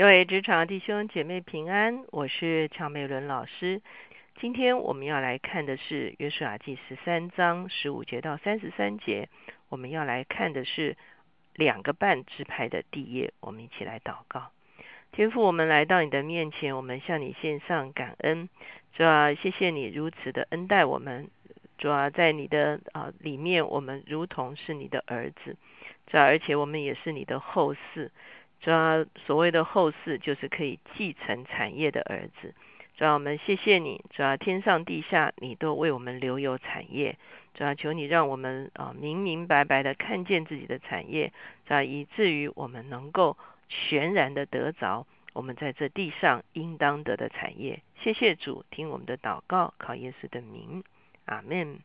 各位职场弟兄姐妹平安，我是乔美伦老师。今天我们要来看的是约书亚记十三章十五节到三十三节。我们要来看的是两个半支派的第一页。我们一起来祷告，天父，我们来到你的面前，我们向你献上感恩。主啊，谢谢你如此的恩待我们。主啊，在你的啊里面，我们如同是你的儿子。主啊，而且我们也是你的后嗣。主要所谓的后世，就是可以继承产业的儿子。主要我们谢谢你，主要天上地下，你都为我们留有产业。主要求你让我们啊明明白白的看见自己的产业，主要以至于我们能够全然的得着我们在这地上应当得的产业。谢谢主，听我们的祷告，靠耶稣的名，阿门。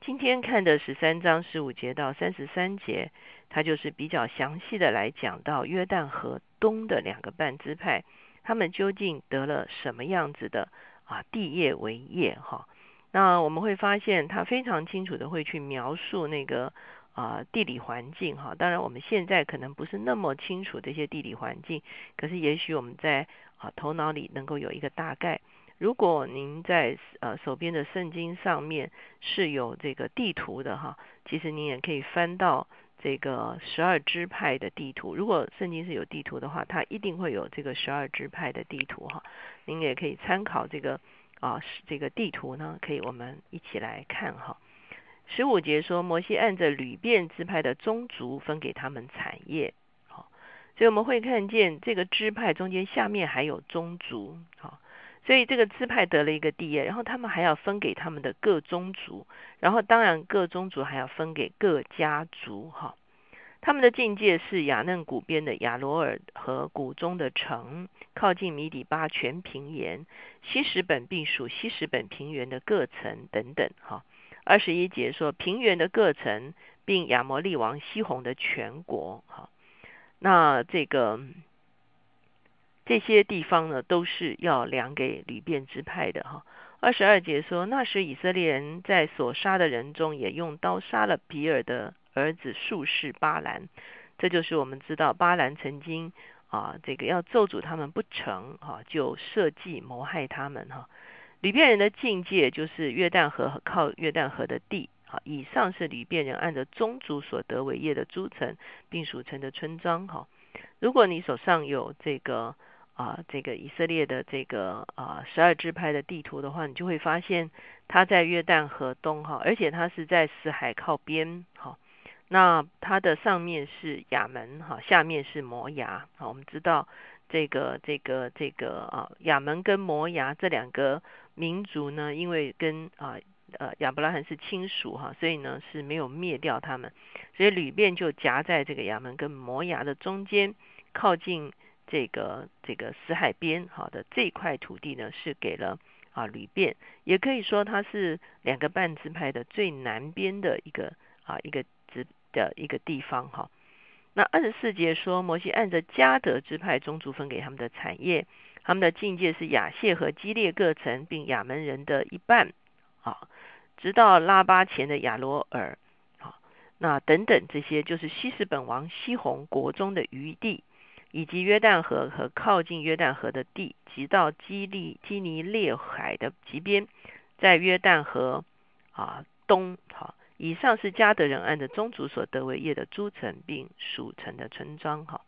今天看的十三章十五节到三十三节。他就是比较详细的来讲到约旦河东的两个半支派，他们究竟得了什么样子的啊地业为业哈？那我们会发现他非常清楚的会去描述那个啊地理环境哈。当然我们现在可能不是那么清楚这些地理环境，可是也许我们在啊头脑里能够有一个大概。如果您在呃手边的圣经上面是有这个地图的哈，其实您也可以翻到。这个十二支派的地图，如果圣经是有地图的话，它一定会有这个十二支派的地图哈。您也可以参考这个啊，这个地图呢，可以我们一起来看哈。十五节说，摩西按着旅遍支派的宗族分给他们产业，好，所以我们会看见这个支派中间下面还有宗族，好。所以这个支派得了一个地业，然后他们还要分给他们的各宗族，然后当然各宗族还要分给各家族哈。他们的境界是雅嫩谷边的亚罗尔和谷中的城，靠近米底巴全平原，西什本并属西什本平原的各城等等哈。二十一节说平原的各城，并亚摩利王西宏的全国哈。那这个。这些地方呢，都是要量给吕遍支派的哈。二十二节说，那时以色列人在所杀的人中，也用刀杀了比尔的儿子术士巴兰。这就是我们知道巴兰曾经啊，这个要咒诅他们不成哈，就设计谋害他们哈。吕遍人的境界就是约旦河靠约旦河的地啊。以上是吕遍人按着宗族所得为业的诸城，并属城的村庄哈。如果你手上有这个。啊，这个以色列的这个啊十二支派的地图的话，你就会发现它在约旦河东哈，而且它是在死海靠边哈。那它的上面是亚门哈，下面是摩崖啊。我们知道这个这个这个啊亚门跟摩崖这两个民族呢，因为跟啊呃亚伯拉罕是亲属哈，所以呢是没有灭掉他们，所以吕遍就夹在这个亚门跟摩崖的中间，靠近。这个这个死海边好的这块土地呢，是给了啊吕遍，也可以说它是两个半支派的最南边的一个啊一个支的一个地方哈。那二十四节说，摩西按着加德支派宗族分给他们的产业，他们的境界是亚谢和基列各城，并亚门人的一半啊，直到拉巴前的亚罗尔啊，那等等这些就是西斯本王西宏国中的余地。以及约旦河和靠近约旦河的地，直到基利基尼列海的极边，在约旦河啊东，好，以上是加德人按的宗族所得为业的诸城，并属城的村庄，哈。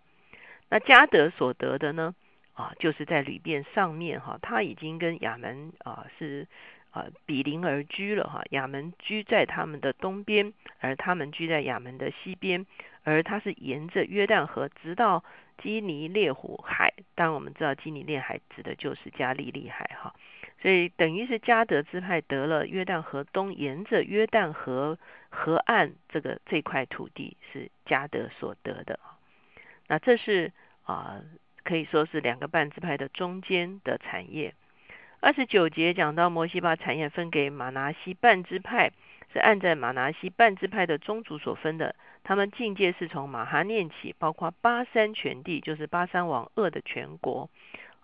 那加德所得的呢，啊，就是在旅店上面，哈，他已经跟亚门啊是啊比邻而居了，哈，亚门居在他们的东边，而他们居在亚门的西边。而它是沿着约旦河，直到基尼列湖海。当然，我们知道基尼列海指的就是加利利海哈。所以等于是加德支派得了约旦河东，沿着约旦河河岸这个这块土地是加德所得的。那这是啊，可以说是两个半支派的中间的产业。二十九节讲到摩西把产业分给马拿西半支派。是按在马拿西半支派的宗族所分的，他们境界是从马哈念起，包括巴山全地，就是巴山王二的全国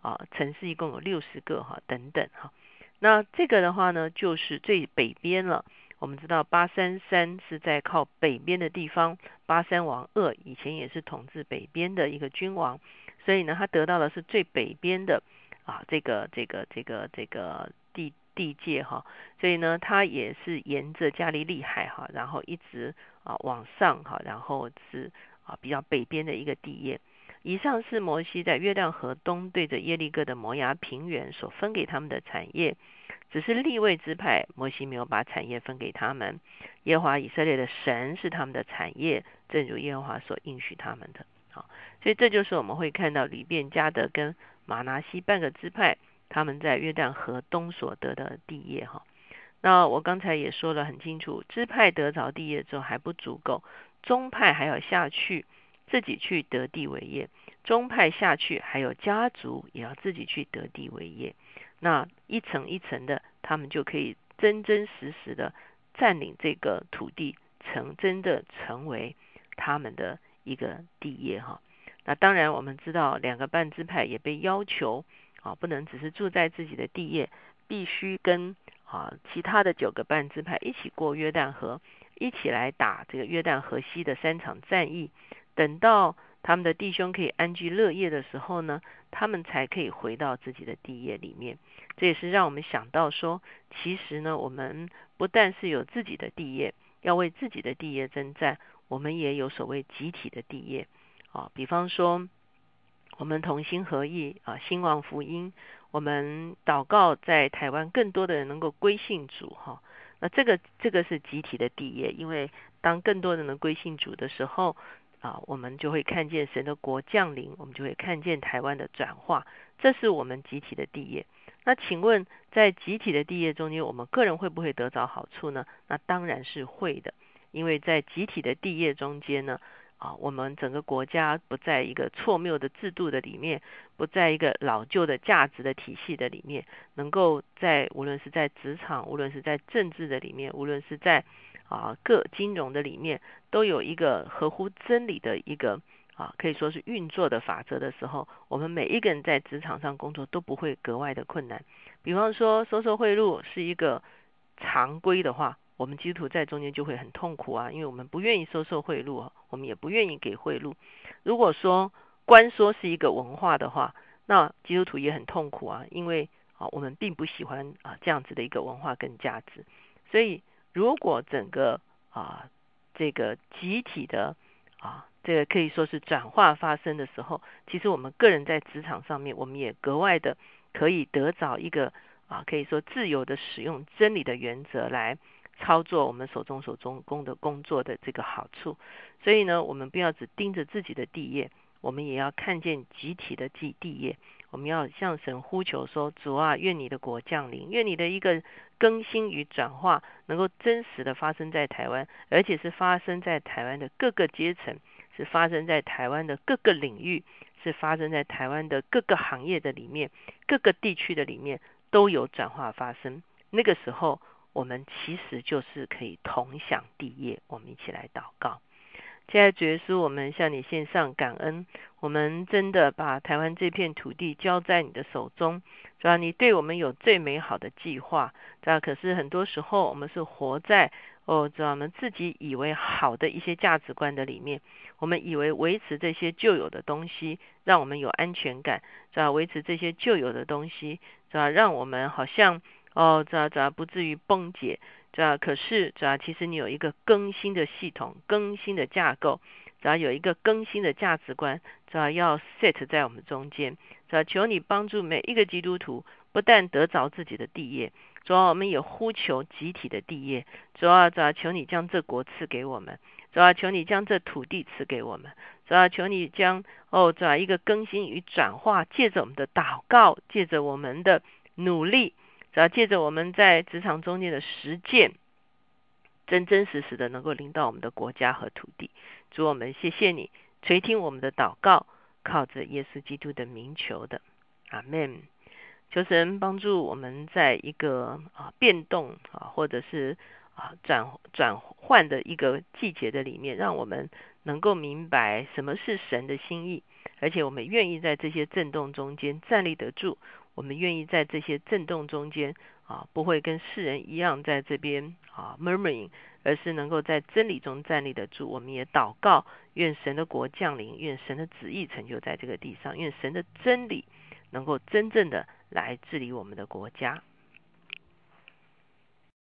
啊，城市一共有六十个哈，等等哈。那这个的话呢，就是最北边了。我们知道巴山山是在靠北边的地方，巴山王二以前也是统治北边的一个君王，所以呢，他得到的是最北边的啊这个这个这个这个地地界哈，所以呢，它也是沿着加利利海哈，然后一直啊往上哈，然后是啊比较北边的一个地业。以上是摩西在月亮河东对着耶利哥的摩崖平原所分给他们的产业，只是立位支派，摩西没有把产业分给他们。耶和华以色列的神是他们的产业，正如耶和华所应许他们的。好，所以这就是我们会看到里便加的跟马拿西半个支派，他们在约旦河东所得的地业哈。那我刚才也说了很清楚，支派得着地业之后还不足够，宗派还要下去。自己去得地为业，宗派下去，还有家族也要自己去得地为业。那一层一层的，他们就可以真真实实的占领这个土地，成真的成为他们的一个地业哈。那当然，我们知道两个半支派也被要求啊，不能只是住在自己的地业，必须跟啊其他的九个半支派一起过约旦河，一起来打这个约旦河西的三场战役。等到他们的弟兄可以安居乐业的时候呢，他们才可以回到自己的地业里面。这也是让我们想到说，其实呢，我们不但是有自己的地业，要为自己的地业征战，我们也有所谓集体的地业啊。比方说，我们同心合意啊，兴旺福音，我们祷告在台湾更多的人能够归信主哈。那这个这个是集体的地业，因为当更多人能归信主的时候。啊，我们就会看见神的国降临，我们就会看见台湾的转化，这是我们集体的地业。那请问，在集体的地业中间，我们个人会不会得着好处呢？那当然是会的，因为在集体的地业中间呢，啊，我们整个国家不在一个错谬的制度的里面，不在一个老旧的价值的体系的里面，能够在无论是在职场，无论是在政治的里面，无论是在啊，各金融的里面都有一个合乎真理的一个啊，可以说是运作的法则的时候，我们每一个人在职场上工作都不会格外的困难。比方说，收受贿赂是一个常规的话，我们基督徒在中间就会很痛苦啊，因为我们不愿意收受贿赂，我们也不愿意给贿赂。如果说官说是一个文化的话，那基督徒也很痛苦啊，因为啊，我们并不喜欢啊这样子的一个文化跟价值，所以。如果整个啊这个集体的啊这个可以说是转化发生的时候，其实我们个人在职场上面，我们也格外的可以得着一个啊可以说自由的使用真理的原则来操作我们手中所中工的工作的这个好处。所以呢，我们不要只盯着自己的地业，我们也要看见集体的地地业。我们要向神呼求说：“主啊，愿你的国降临，愿你的一个更新与转化能够真实的发生在台湾，而且是发生在台湾的各个阶层，是发生在台湾的各个领域，是发生在台湾的各个行业的里面，各个地区的里面都有转化发生。那个时候，我们其实就是可以同享地业。我们一起来祷告。”现在主耶稣，我们向你献上感恩。我们真的把台湾这片土地交在你的手中，主要你对我们有最美好的计划。知道可是很多时候我们是活在哦，知道我们自己以为好的一些价值观的里面。我们以为维持这些旧有的东西，让我们有安全感。是吧维持这些旧有的东西，是吧让我们好像哦，知道知道不至于崩解。主要可是，主要其实你有一个更新的系统、更新的架构，主要有一个更新的价值观，主要要 set 在我们中间。主要求你帮助每一个基督徒，不但得着自己的地业，主要我们也呼求集体的地业。主要主要求你将这国赐给我们，主要求你将这土地赐给我们，主要求你将哦，主要一个更新与转化，借着我们的祷告，借着我们的努力。只要借着我们在职场中间的实践，真真实实的能够领导我们的国家和土地。主我们谢谢你垂听我们的祷告，靠着耶稣基督的名求的，阿门。求神帮助我们在一个啊变动啊或者是啊转转换的一个季节的里面，让我们能够明白什么是神的心意，而且我们愿意在这些震动中间站立得住。我们愿意在这些震动中间啊，不会跟世人一样在这边啊 murmuring，而是能够在真理中站立得住。我们也祷告，愿神的国降临，愿神的旨意成就在这个地上，愿神的真理能够真正的来治理我们的国家。